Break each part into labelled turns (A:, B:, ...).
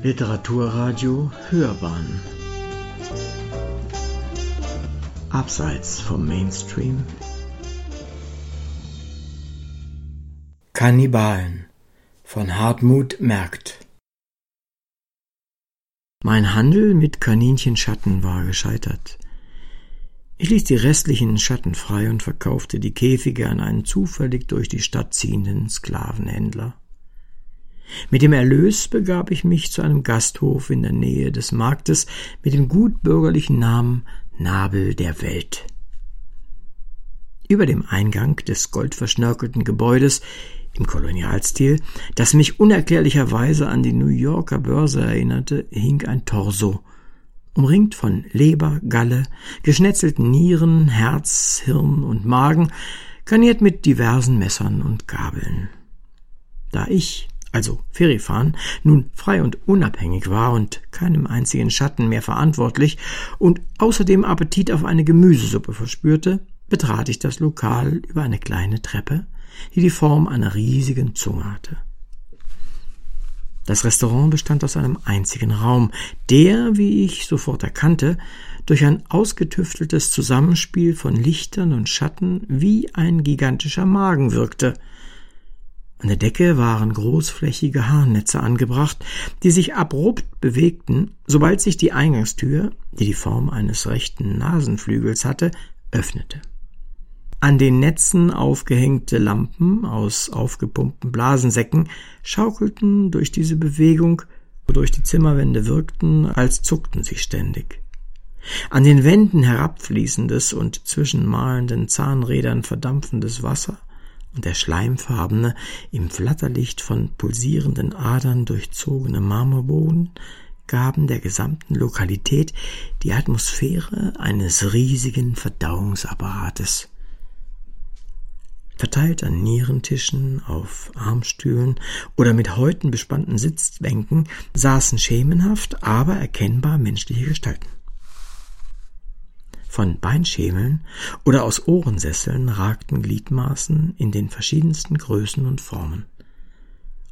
A: Literaturradio Hörbahn Abseits vom Mainstream Kannibalen von Hartmut Merkt Mein Handel mit Kaninchenschatten war gescheitert. Ich ließ die restlichen Schatten frei und verkaufte die Käfige an einen zufällig durch die Stadt ziehenden Sklavenhändler. Mit dem Erlös begab ich mich zu einem Gasthof in der Nähe des Marktes mit dem gutbürgerlichen Namen Nabel der Welt. Über dem Eingang des goldverschnörkelten Gebäudes im Kolonialstil, das mich unerklärlicherweise an die New Yorker Börse erinnerte, hing ein Torso, umringt von Leber, Galle, geschnetzelten Nieren, Herz, Hirn und Magen, garniert mit diversen Messern und Gabeln. Da ich, also Ferifan, nun frei und unabhängig war und keinem einzigen Schatten mehr verantwortlich und außerdem Appetit auf eine Gemüsesuppe verspürte, betrat ich das Lokal über eine kleine Treppe, die die Form einer riesigen Zunge hatte. Das Restaurant bestand aus einem einzigen Raum, der, wie ich sofort erkannte, durch ein ausgetüfteltes Zusammenspiel von Lichtern und Schatten wie ein gigantischer Magen wirkte. An der Decke waren großflächige Haarnetze angebracht, die sich abrupt bewegten, sobald sich die Eingangstür, die die Form eines rechten Nasenflügels hatte, öffnete. An den Netzen aufgehängte Lampen aus aufgepumpten Blasensäcken schaukelten durch diese Bewegung, wodurch die Zimmerwände wirkten, als zuckten sie ständig. An den Wänden herabfließendes und zwischen mahlenden Zahnrädern verdampfendes Wasser der schleimfarbene, im Flatterlicht von pulsierenden Adern durchzogene Marmorboden gaben der gesamten Lokalität die Atmosphäre eines riesigen Verdauungsapparates. Verteilt an Nierentischen, auf Armstühlen oder mit Häuten bespannten Sitzbänken saßen schemenhaft, aber erkennbar menschliche Gestalten. Von Beinschemeln oder aus Ohrensesseln ragten Gliedmaßen in den verschiedensten Größen und Formen.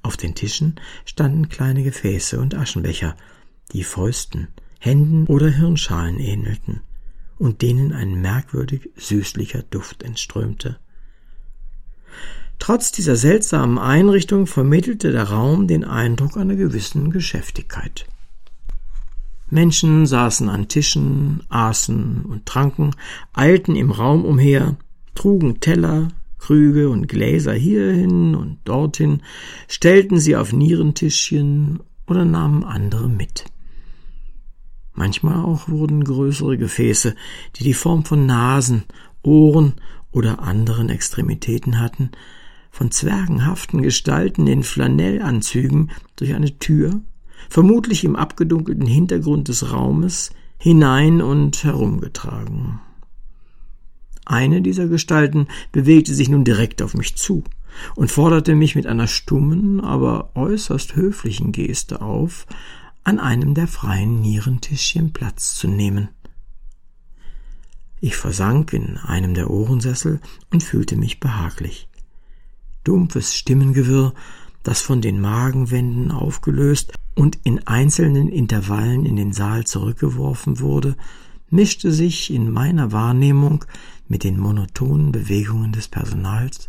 A: Auf den Tischen standen kleine Gefäße und Aschenbecher, die Fäusten, Händen oder Hirnschalen ähnelten und denen ein merkwürdig süßlicher Duft entströmte. Trotz dieser seltsamen Einrichtung vermittelte der Raum den Eindruck einer gewissen Geschäftigkeit. Menschen saßen an Tischen, aßen und tranken, eilten im Raum umher, trugen Teller, Krüge und Gläser hierhin und dorthin, stellten sie auf Nierentischchen oder nahmen andere mit. Manchmal auch wurden größere Gefäße, die die Form von Nasen, Ohren oder anderen Extremitäten hatten, von zwergenhaften Gestalten in Flanellanzügen durch eine Tür, vermutlich im abgedunkelten Hintergrund des Raumes, hinein und herumgetragen. Eine dieser Gestalten bewegte sich nun direkt auf mich zu und forderte mich mit einer stummen, aber äußerst höflichen Geste auf, an einem der freien Nierentischchen Platz zu nehmen. Ich versank in einem der Ohrensessel und fühlte mich behaglich. Dumpfes Stimmengewirr, das von den Magenwänden aufgelöst und in einzelnen Intervallen in den Saal zurückgeworfen wurde, mischte sich in meiner Wahrnehmung mit den monotonen Bewegungen des Personals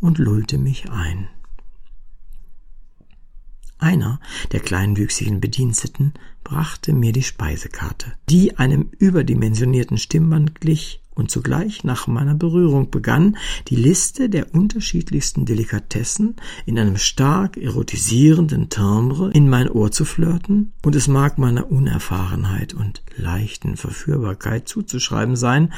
A: und lullte mich ein. Einer der kleinwüchsigen Bediensteten brachte mir die Speisekarte, die einem überdimensionierten Stimmband glich und zugleich nach meiner Berührung begann, die Liste der unterschiedlichsten Delikatessen in einem stark erotisierenden Timbre in mein Ohr zu flirten, und es mag meiner Unerfahrenheit und leichten Verführbarkeit zuzuschreiben sein,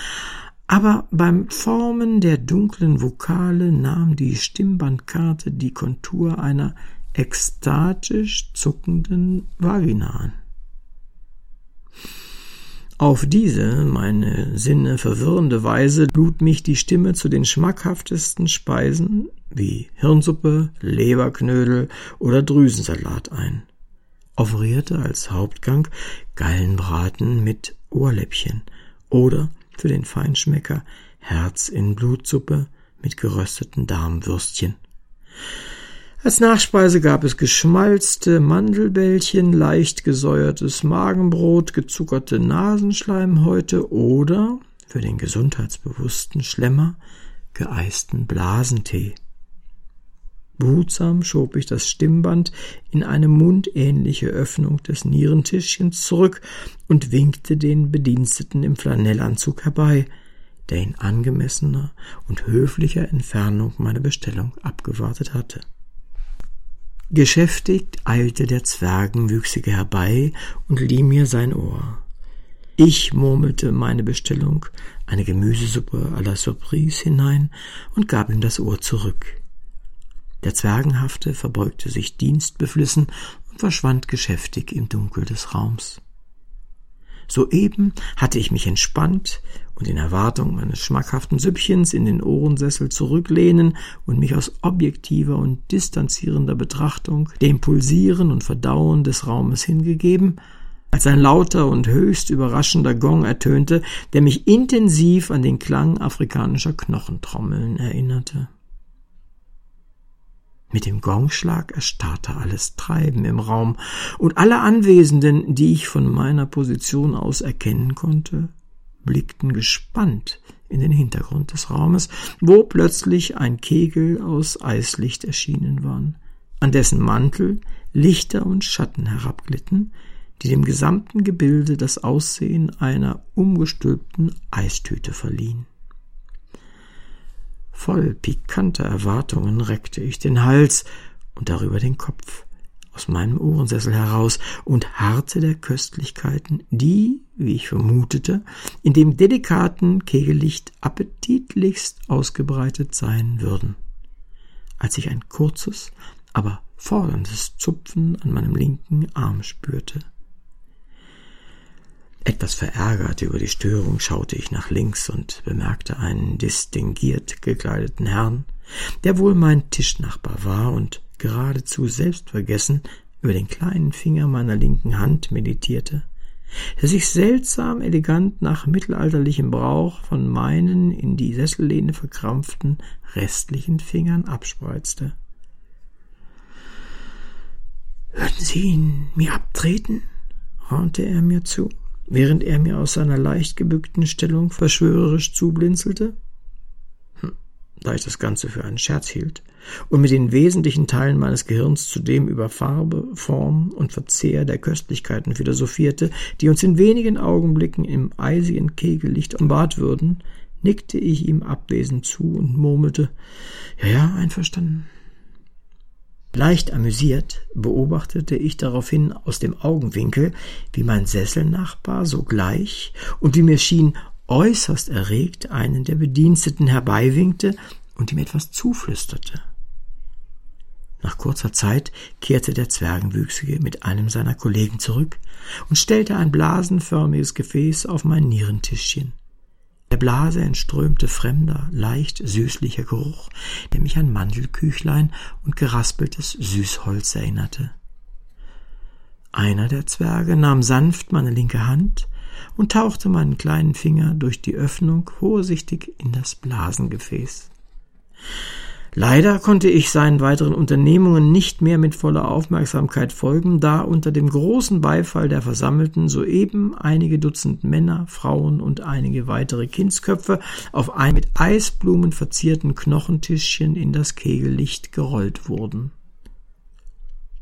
A: aber beim Formen der dunklen Vokale nahm die Stimmbandkarte die Kontur einer ekstatisch zuckenden Vagina an. Auf diese, meine Sinne verwirrende Weise lud mich die Stimme zu den schmackhaftesten Speisen wie Hirnsuppe, Leberknödel oder Drüsensalat ein, offerierte als Hauptgang Gallenbraten mit Ohrläppchen oder für den Feinschmecker Herz in Blutsuppe mit gerösteten Darmwürstchen. Als Nachspeise gab es geschmalzte Mandelbällchen, leicht gesäuertes Magenbrot, gezuckerte Nasenschleimhäute oder, für den gesundheitsbewussten Schlemmer, geeisten Blasentee. Behutsam schob ich das Stimmband in eine mundähnliche Öffnung des Nierentischchens zurück und winkte den Bediensteten im Flanellanzug herbei, der in angemessener und höflicher Entfernung meine Bestellung abgewartet hatte. Geschäftigt eilte der Zwergenwüchsige herbei und lieh mir sein Ohr. Ich murmelte meine Bestellung, eine Gemüsesuppe à la Surprise hinein und gab ihm das Ohr zurück. Der Zwergenhafte verbeugte sich dienstbeflissen und verschwand geschäftig im Dunkel des Raums. Soeben hatte ich mich entspannt und in Erwartung meines schmackhaften Süppchens in den Ohrensessel zurücklehnen und mich aus objektiver und distanzierender Betrachtung dem Pulsieren und Verdauen des Raumes hingegeben, als ein lauter und höchst überraschender Gong ertönte, der mich intensiv an den Klang afrikanischer Knochentrommeln erinnerte. Mit dem Gongschlag erstarrte alles Treiben im Raum, und alle Anwesenden, die ich von meiner Position aus erkennen konnte, blickten gespannt in den Hintergrund des Raumes, wo plötzlich ein Kegel aus Eislicht erschienen war, an dessen Mantel Lichter und Schatten herabglitten, die dem gesamten Gebilde das Aussehen einer umgestülpten Eistüte verliehen. Voll pikanter Erwartungen reckte ich den Hals und darüber den Kopf aus meinem Ohrensessel heraus und harrte der Köstlichkeiten, die, wie ich vermutete, in dem delikaten Kegellicht appetitlichst ausgebreitet sein würden. Als ich ein kurzes, aber forderndes Zupfen an meinem linken Arm spürte. Etwas verärgert über die Störung schaute ich nach links und bemerkte einen distinguiert gekleideten Herrn, der wohl mein Tischnachbar war und geradezu selbstvergessen über den kleinen Finger meiner linken Hand meditierte, der sich seltsam elegant nach mittelalterlichem Brauch von meinen in die Sessellehne verkrampften restlichen Fingern abspreizte. Würden Sie ihn mir abtreten? raunte er mir zu während er mir aus seiner leicht gebückten Stellung verschwörerisch zublinzelte? Hm, da ich das Ganze für einen Scherz hielt und mit den wesentlichen Teilen meines Gehirns zudem über Farbe, Form und Verzehr der Köstlichkeiten philosophierte, die uns in wenigen Augenblicken im eisigen Kegellicht umbart würden, nickte ich ihm abwesend zu und murmelte Ja, ja, einverstanden. Leicht amüsiert beobachtete ich daraufhin aus dem Augenwinkel, wie mein Sesselnachbar sogleich und wie mir schien äußerst erregt einen der Bediensteten herbeiwinkte und ihm etwas zuflüsterte. Nach kurzer Zeit kehrte der Zwergenwüchsige mit einem seiner Kollegen zurück und stellte ein blasenförmiges Gefäß auf mein Nierentischchen. Der Blase entströmte fremder, leicht süßlicher Geruch, der mich an Mandelküchlein und geraspeltes Süßholz erinnerte. Einer der Zwerge nahm sanft meine linke Hand und tauchte meinen kleinen Finger durch die Öffnung vorsichtig in das Blasengefäß. Leider konnte ich seinen weiteren Unternehmungen nicht mehr mit voller Aufmerksamkeit folgen, da unter dem großen Beifall der Versammelten soeben einige Dutzend Männer, Frauen und einige weitere Kindsköpfe auf ein mit Eisblumen verzierten Knochentischchen in das Kegellicht gerollt wurden.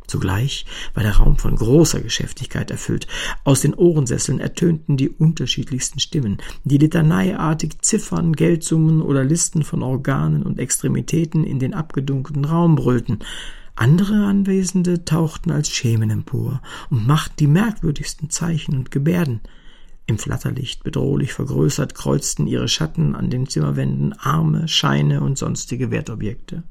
A: Zugleich war der Raum von großer Geschäftigkeit erfüllt. Aus den Ohrensesseln ertönten die unterschiedlichsten Stimmen, die litaneiartig Ziffern, Geldsummen oder Listen von Organen und Extremitäten in den abgedunkelten Raum brüllten. Andere Anwesende tauchten als Schemen empor und machten die merkwürdigsten Zeichen und Gebärden. Im Flatterlicht bedrohlich vergrößert kreuzten ihre Schatten an den Zimmerwänden Arme, Scheine und sonstige Wertobjekte.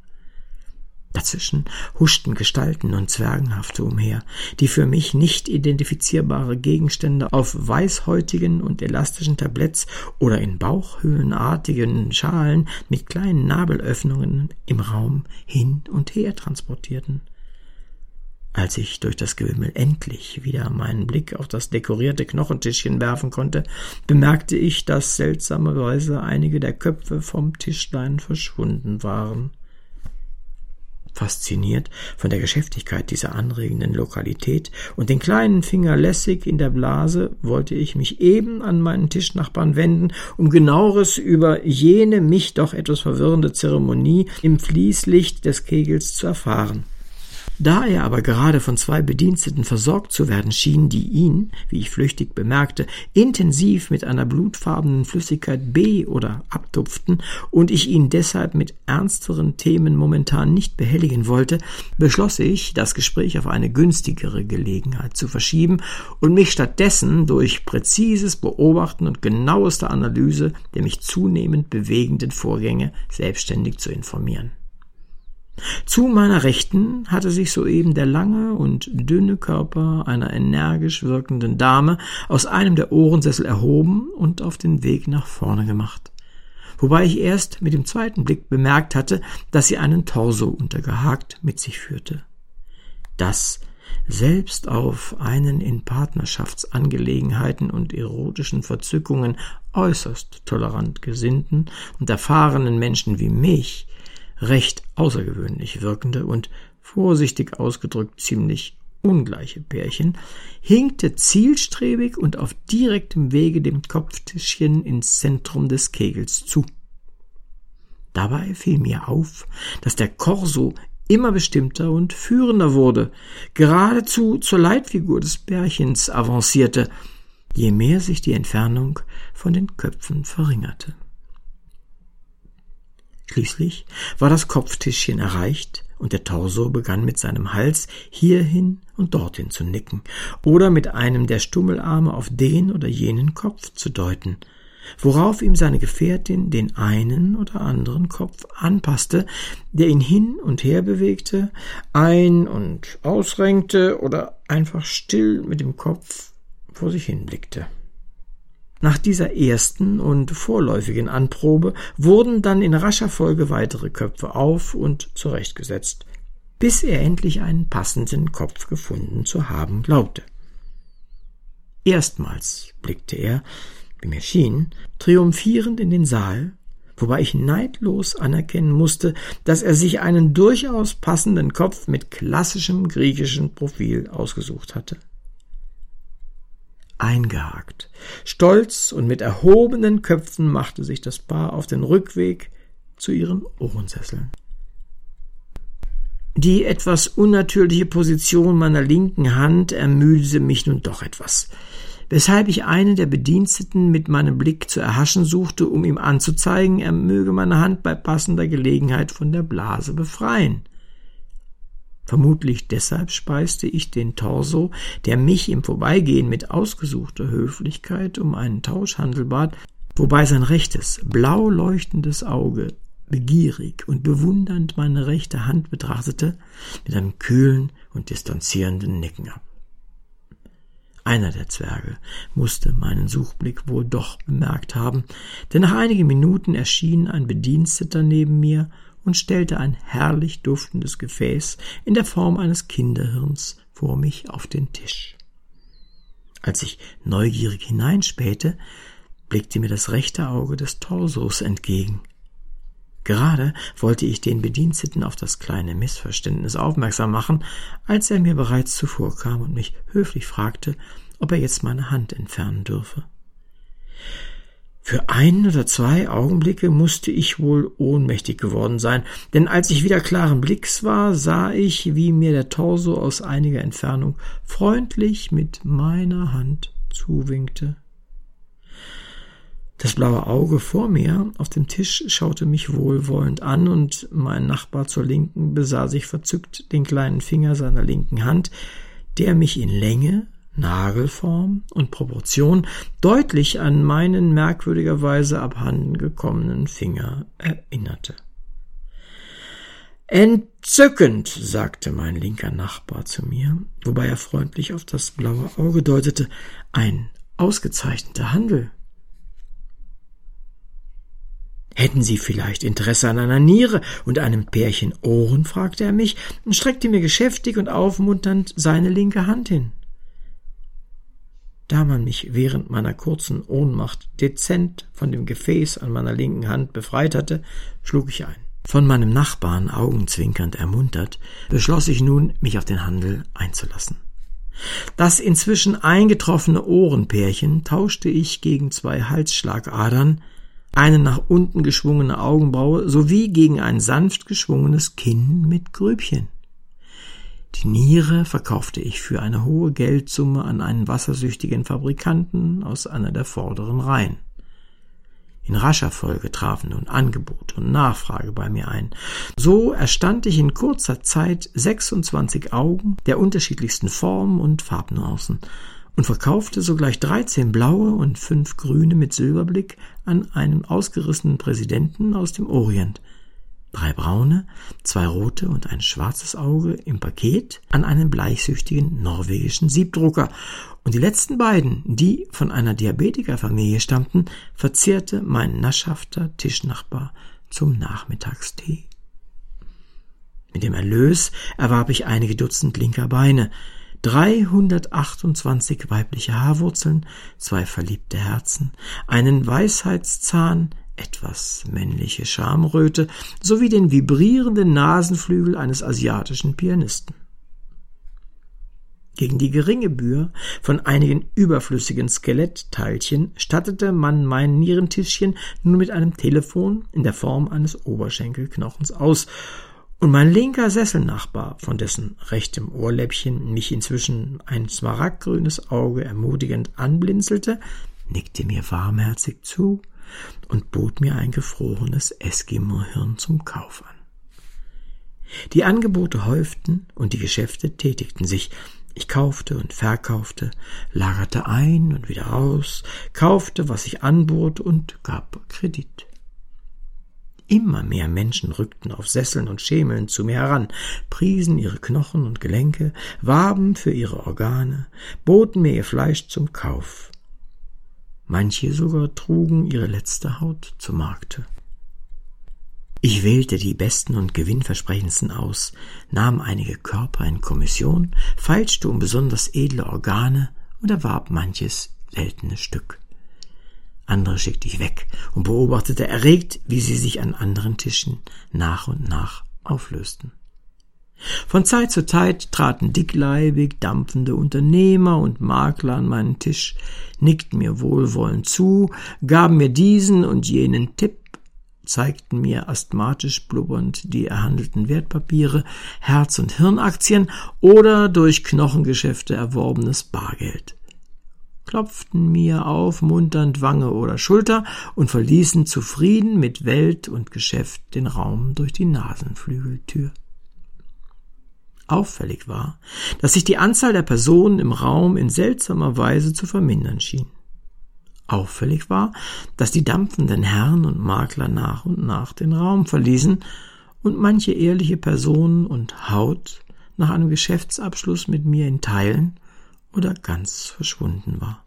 A: Dazwischen huschten Gestalten und Zwergenhafte umher, die für mich nicht identifizierbare Gegenstände auf weißhäutigen und elastischen Tabletts oder in bauchhöhlenartigen Schalen mit kleinen Nabelöffnungen im Raum hin und her transportierten. Als ich durch das Gewimmel endlich wieder meinen Blick auf das dekorierte Knochentischchen werfen konnte, bemerkte ich, dass seltsamerweise einige der Köpfe vom Tischlein verschwunden waren. Fasziniert von der Geschäftigkeit dieser anregenden Lokalität und den kleinen Finger lässig in der Blase wollte ich mich eben an meinen Tischnachbarn wenden, um genaueres über jene mich doch etwas verwirrende Zeremonie im Fließlicht des Kegels zu erfahren. Da er aber gerade von zwei Bediensteten versorgt zu werden schien, die ihn, wie ich flüchtig bemerkte, intensiv mit einer blutfarbenen Flüssigkeit B oder abtupften und ich ihn deshalb mit ernsteren Themen momentan nicht behelligen wollte, beschloss ich, das Gespräch auf eine günstigere Gelegenheit zu verschieben und mich stattdessen durch präzises Beobachten und genaueste Analyse der mich zunehmend bewegenden Vorgänge selbstständig zu informieren. Zu meiner Rechten hatte sich soeben der lange und dünne Körper einer energisch wirkenden Dame aus einem der Ohrensessel erhoben und auf den Weg nach vorne gemacht. Wobei ich erst mit dem zweiten Blick bemerkt hatte, dass sie einen Torso untergehakt mit sich führte. Das selbst auf einen in Partnerschaftsangelegenheiten und erotischen Verzückungen äußerst tolerant gesinnten und erfahrenen Menschen wie mich recht außergewöhnlich wirkende und vorsichtig ausgedrückt ziemlich ungleiche Pärchen, hinkte zielstrebig und auf direktem Wege dem Kopftischchen ins Zentrum des Kegels zu. Dabei fiel mir auf, dass der Korso immer bestimmter und führender wurde, geradezu zur Leitfigur des Pärchens avancierte, je mehr sich die Entfernung von den Köpfen verringerte. Schließlich war das Kopftischchen erreicht und der Torso begann mit seinem Hals hierhin und dorthin zu nicken oder mit einem der Stummelarme auf den oder jenen Kopf zu deuten, worauf ihm seine Gefährtin den einen oder anderen Kopf anpasste, der ihn hin und her bewegte, ein- und ausrenkte oder einfach still mit dem Kopf vor sich hinblickte. Nach dieser ersten und vorläufigen Anprobe wurden dann in rascher Folge weitere Köpfe auf und zurechtgesetzt, bis er endlich einen passenden Kopf gefunden zu haben glaubte. Erstmals blickte er, wie mir schien, triumphierend in den Saal, wobei ich neidlos anerkennen musste, dass er sich einen durchaus passenden Kopf mit klassischem griechischen Profil ausgesucht hatte eingehakt. Stolz und mit erhobenen Köpfen machte sich das Paar auf den Rückweg zu ihren Ohrensesseln. Die etwas unnatürliche Position meiner linken Hand ermüdete mich nun doch etwas, weshalb ich einen der Bediensteten mit meinem Blick zu erhaschen suchte, um ihm anzuzeigen, er möge meine Hand bei passender Gelegenheit von der Blase befreien. Vermutlich deshalb speiste ich den Torso, der mich im Vorbeigehen mit ausgesuchter Höflichkeit um einen Tauschhandel bat, wobei sein rechtes, blau leuchtendes Auge begierig und bewundernd meine rechte Hand betrachtete, mit einem kühlen und distanzierenden Nicken ab. Einer der Zwerge musste meinen Suchblick wohl doch bemerkt haben, denn nach einigen Minuten erschien ein Bediensteter neben mir und stellte ein herrlich duftendes Gefäß in der Form eines Kinderhirns vor mich auf den Tisch. Als ich neugierig hineinspähte, blickte mir das rechte Auge des Torsos entgegen. Gerade wollte ich den Bediensteten auf das kleine Missverständnis aufmerksam machen, als er mir bereits zuvorkam und mich höflich fragte, ob er jetzt meine Hand entfernen dürfe. Für ein oder zwei Augenblicke musste ich wohl ohnmächtig geworden sein, denn als ich wieder klaren Blicks war, sah ich, wie mir der Torso aus einiger Entfernung freundlich mit meiner Hand zuwinkte. Das blaue Auge vor mir auf dem Tisch schaute mich wohlwollend an, und mein Nachbar zur Linken besah sich verzückt den kleinen Finger seiner linken Hand, der mich in Länge, Nagelform und Proportion deutlich an meinen merkwürdigerweise abhanden gekommenen Finger erinnerte. Entzückend, sagte mein linker Nachbar zu mir, wobei er freundlich auf das blaue Auge deutete, ein ausgezeichneter Handel. Hätten Sie vielleicht Interesse an einer Niere und einem Pärchen Ohren? fragte er mich und streckte mir geschäftig und aufmunternd seine linke Hand hin. Da man mich während meiner kurzen Ohnmacht dezent von dem Gefäß an meiner linken Hand befreit hatte, schlug ich ein. Von meinem Nachbarn augenzwinkernd ermuntert, beschloss ich nun, mich auf den Handel einzulassen. Das inzwischen eingetroffene Ohrenpärchen tauschte ich gegen zwei Halsschlagadern, eine nach unten geschwungene Augenbraue sowie gegen ein sanft geschwungenes Kinn mit Grübchen. Die Niere verkaufte ich für eine hohe Geldsumme an einen wassersüchtigen Fabrikanten aus einer der vorderen Reihen. In rascher Folge trafen nun Angebot und Nachfrage bei mir ein. So erstand ich in kurzer Zeit 26 Augen der unterschiedlichsten Formen und Farbnuancen und verkaufte sogleich 13 blaue und fünf grüne mit Silberblick an einen ausgerissenen Präsidenten aus dem Orient – drei braune, zwei rote und ein schwarzes Auge im Paket an einen bleichsüchtigen norwegischen Siebdrucker. Und die letzten beiden, die von einer Diabetikerfamilie stammten, verzehrte mein naschhafter Tischnachbar zum Nachmittagstee. Mit dem Erlös erwarb ich einige Dutzend linker Beine, 328 weibliche Haarwurzeln, zwei verliebte Herzen, einen Weisheitszahn, etwas männliche Schamröte sowie den vibrierenden Nasenflügel eines asiatischen Pianisten. Gegen die geringe Bür von einigen überflüssigen Skelettteilchen stattete man mein Nierentischchen nun mit einem Telefon in der Form eines Oberschenkelknochens aus, und mein linker Sesselnachbar, von dessen rechtem Ohrläppchen mich inzwischen ein smaragdgrünes Auge ermutigend anblinzelte, nickte mir warmherzig zu und bot mir ein gefrorenes Eskimo-Hirn zum Kauf an. Die Angebote häuften und die Geschäfte tätigten sich. Ich kaufte und verkaufte, lagerte ein und wieder aus, kaufte, was ich anbot und gab Kredit. Immer mehr Menschen rückten auf Sesseln und Schemeln zu mir heran, priesen ihre Knochen und Gelenke, warben für ihre Organe, boten mir ihr Fleisch zum Kauf. Manche sogar trugen ihre letzte Haut zu Markte. Ich wählte die besten und gewinnversprechendsten aus, nahm einige Körper in Kommission, feilschte um besonders edle Organe und erwarb manches seltene Stück. Andere schickte ich weg und beobachtete erregt, wie sie sich an anderen Tischen nach und nach auflösten. Von Zeit zu Zeit traten dickleibig dampfende Unternehmer und Makler an meinen Tisch, nickten mir wohlwollend zu, gaben mir diesen und jenen Tipp, zeigten mir asthmatisch blubbernd die erhandelten Wertpapiere, Herz- und Hirnaktien oder durch Knochengeschäfte erworbenes Bargeld klopften mir aufmunternd Wange oder Schulter und verließen zufrieden mit Welt und Geschäft den Raum durch die Nasenflügeltür. Auffällig war, dass sich die Anzahl der Personen im Raum in seltsamer Weise zu vermindern schien. Auffällig war, dass die dampfenden Herren und Makler nach und nach den Raum verließen und manche ehrliche Person und Haut nach einem Geschäftsabschluss mit mir in Teilen oder ganz verschwunden war.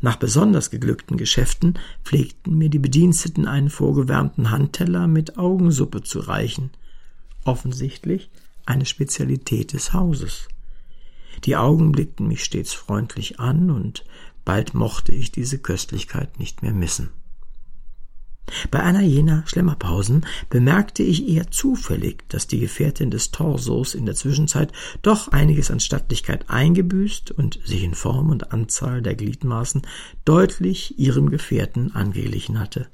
A: Nach besonders geglückten Geschäften pflegten mir die Bediensteten einen vorgewärmten Handteller mit Augensuppe zu reichen. Offensichtlich eine Spezialität des Hauses. Die Augen blickten mich stets freundlich an, und bald mochte ich diese Köstlichkeit nicht mehr missen. Bei einer jener Schlemmerpausen bemerkte ich eher zufällig, dass die Gefährtin des Torsos in der Zwischenzeit doch einiges an Stattlichkeit eingebüßt und sich in Form und Anzahl der Gliedmaßen deutlich ihrem Gefährten angeglichen hatte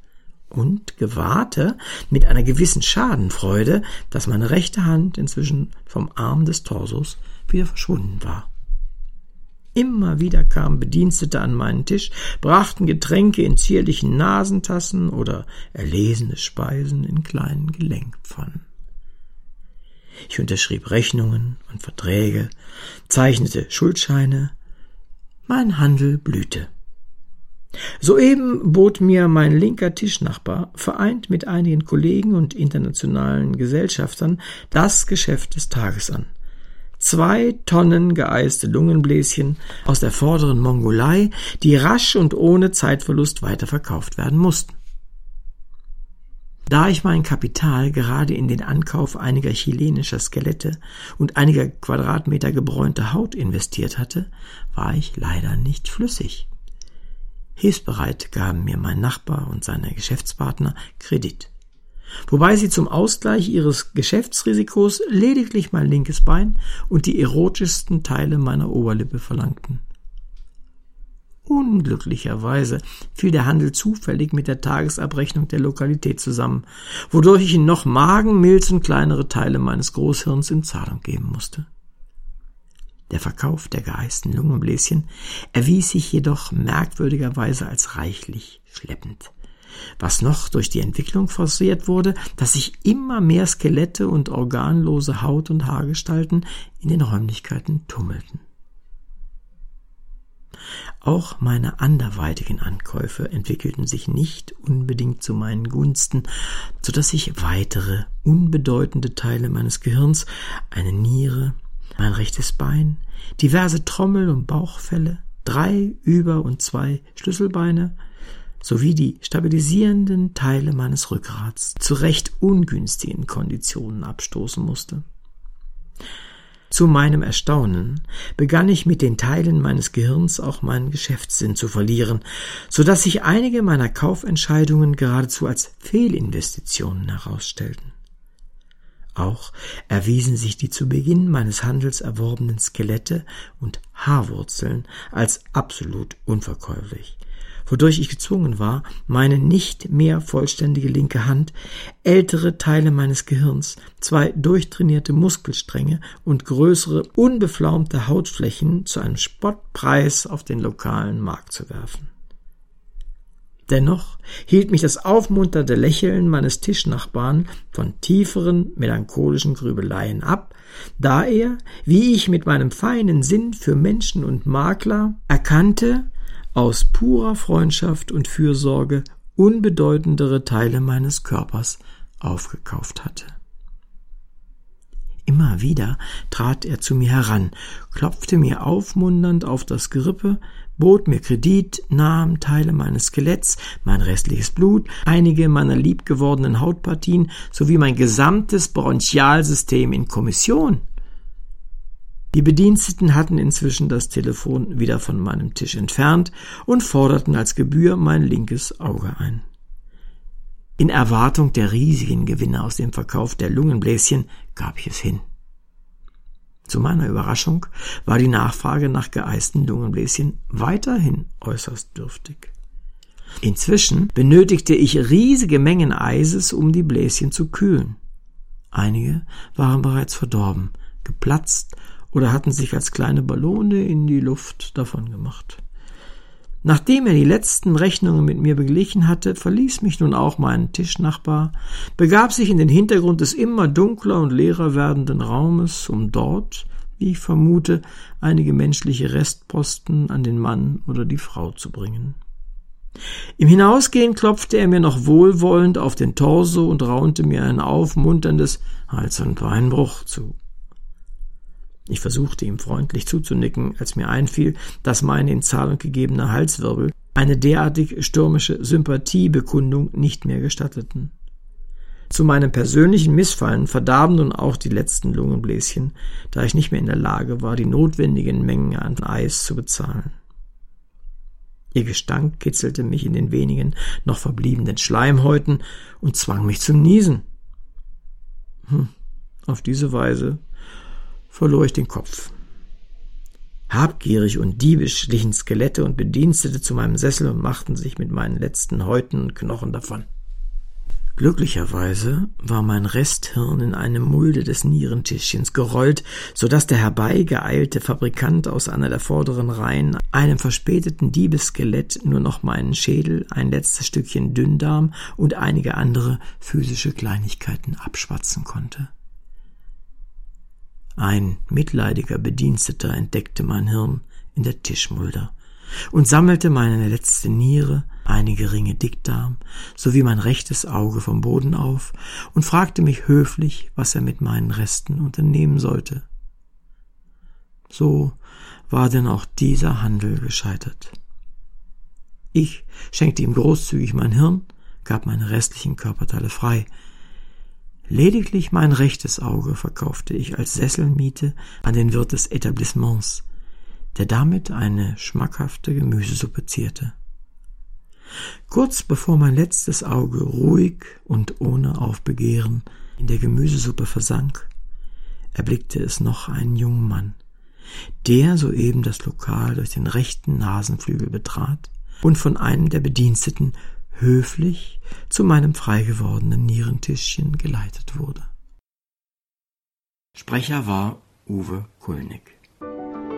A: und gewahrte mit einer gewissen Schadenfreude, dass meine rechte Hand inzwischen vom Arm des Torsos wieder verschwunden war. Immer wieder kamen Bedienstete an meinen Tisch, brachten Getränke in zierlichen Nasentassen oder erlesene Speisen in kleinen Gelenkpfannen. Ich unterschrieb Rechnungen und Verträge, zeichnete Schuldscheine, mein Handel blühte. Soeben bot mir mein linker Tischnachbar, vereint mit einigen Kollegen und internationalen Gesellschaftern, das Geschäft des Tages an. Zwei Tonnen geeiste Lungenbläschen aus der vorderen Mongolei, die rasch und ohne Zeitverlust weiterverkauft werden mussten. Da ich mein Kapital gerade in den Ankauf einiger chilenischer Skelette und einiger Quadratmeter gebräunte Haut investiert hatte, war ich leider nicht flüssig. Hilfsbereit gaben mir mein Nachbar und seine Geschäftspartner Kredit. wobei sie zum Ausgleich ihres Geschäftsrisikos lediglich mein linkes Bein und die erotischsten Teile meiner Oberlippe verlangten. Unglücklicherweise fiel der Handel zufällig mit der Tagesabrechnung der Lokalität zusammen, wodurch ich in noch Magen, Milz und kleinere Teile meines Großhirns in Zahlung geben musste. Der Verkauf der geeisten Lungenbläschen erwies sich jedoch merkwürdigerweise als reichlich schleppend was noch durch die Entwicklung forciert wurde, dass sich immer mehr Skelette und organlose Haut- und Haargestalten in den Räumlichkeiten tummelten. Auch meine anderweitigen Ankäufe entwickelten sich nicht unbedingt zu meinen Gunsten, so dass ich weitere unbedeutende Teile meines Gehirns, eine Niere, mein rechtes Bein, diverse Trommel- und Bauchfälle, drei Über- und zwei Schlüsselbeine, sowie die stabilisierenden Teile meines Rückgrats zu recht ungünstigen Konditionen abstoßen musste. Zu meinem Erstaunen begann ich mit den Teilen meines Gehirns auch meinen Geschäftssinn zu verlieren, so dass sich einige meiner Kaufentscheidungen geradezu als Fehlinvestitionen herausstellten. Auch erwiesen sich die zu Beginn meines Handels erworbenen Skelette und Haarwurzeln als absolut unverkäuflich, wodurch ich gezwungen war, meine nicht mehr vollständige linke Hand, ältere Teile meines Gehirns, zwei durchtrainierte Muskelstränge und größere, unbeflaumte Hautflächen zu einem Spottpreis auf den lokalen Markt zu werfen. Dennoch hielt mich das aufmunternde Lächeln meines Tischnachbarn von tieferen, melancholischen Grübeleien ab, da er, wie ich mit meinem feinen Sinn für Menschen und Makler erkannte, aus purer Freundschaft und Fürsorge unbedeutendere Teile meines Körpers aufgekauft hatte. Immer wieder trat er zu mir heran, klopfte mir aufmunternd auf das Gerippe, bot mir Kredit, nahm Teile meines Skeletts, mein restliches Blut, einige meiner liebgewordenen Hautpartien sowie mein gesamtes Bronchialsystem in Kommission die Bediensteten hatten inzwischen das Telefon wieder von meinem Tisch entfernt und forderten als Gebühr mein linkes Auge ein. In Erwartung der riesigen Gewinne aus dem Verkauf der Lungenbläschen gab ich es hin. Zu meiner Überraschung war die Nachfrage nach geeisten Lungenbläschen weiterhin äußerst dürftig. Inzwischen benötigte ich riesige Mengen Eises, um die Bläschen zu kühlen. Einige waren bereits verdorben, geplatzt oder hatten sich als kleine Ballone in die Luft davon gemacht. Nachdem er die letzten Rechnungen mit mir beglichen hatte, verließ mich nun auch mein Tischnachbar, begab sich in den Hintergrund des immer dunkler und leerer werdenden Raumes, um dort, wie ich vermute, einige menschliche Restposten an den Mann oder die Frau zu bringen. Im Hinausgehen klopfte er mir noch wohlwollend auf den Torso und raunte mir ein aufmunterndes Hals- und Beinbruch zu. Ich versuchte ihm freundlich zuzunicken, als mir einfiel, dass meine in Zahlung gegebene Halswirbel eine derartig stürmische Sympathiebekundung nicht mehr gestatteten. Zu meinem persönlichen Missfallen verdarben nun auch die letzten Lungenbläschen, da ich nicht mehr in der Lage war, die notwendigen Mengen an Eis zu bezahlen. Ihr Gestank kitzelte mich in den wenigen noch verbliebenen Schleimhäuten und zwang mich zum Niesen. Hm, auf diese Weise verlor ich den Kopf. Habgierig und diebisch schlichen Skelette und Bedienstete zu meinem Sessel und machten sich mit meinen letzten Häuten und Knochen davon. Glücklicherweise war mein Resthirn in eine Mulde des Nierentischchens gerollt, so dass der herbeigeeilte Fabrikant aus einer der vorderen Reihen einem verspäteten Diebesskelett nur noch meinen Schädel, ein letztes Stückchen Dünndarm und einige andere physische Kleinigkeiten abschwatzen konnte. Ein mitleidiger Bediensteter entdeckte mein Hirn in der Tischmulder und sammelte meine letzte Niere, einige Ringe Dickdarm sowie mein rechtes Auge vom Boden auf und fragte mich höflich, was er mit meinen Resten unternehmen sollte. So war denn auch dieser Handel gescheitert. Ich schenkte ihm großzügig mein Hirn, gab meine restlichen Körperteile frei, Lediglich mein rechtes Auge verkaufte ich als Sesselmiete an den Wirt des Etablissements, der damit eine schmackhafte Gemüsesuppe zierte. Kurz bevor mein letztes Auge ruhig und ohne Aufbegehren in der Gemüsesuppe versank, erblickte es noch einen jungen Mann, der soeben das Lokal durch den rechten Nasenflügel betrat und von einem der Bediensteten höflich zu meinem frei gewordenen Nierentischchen geleitet wurde. Sprecher war Uwe Kulnig.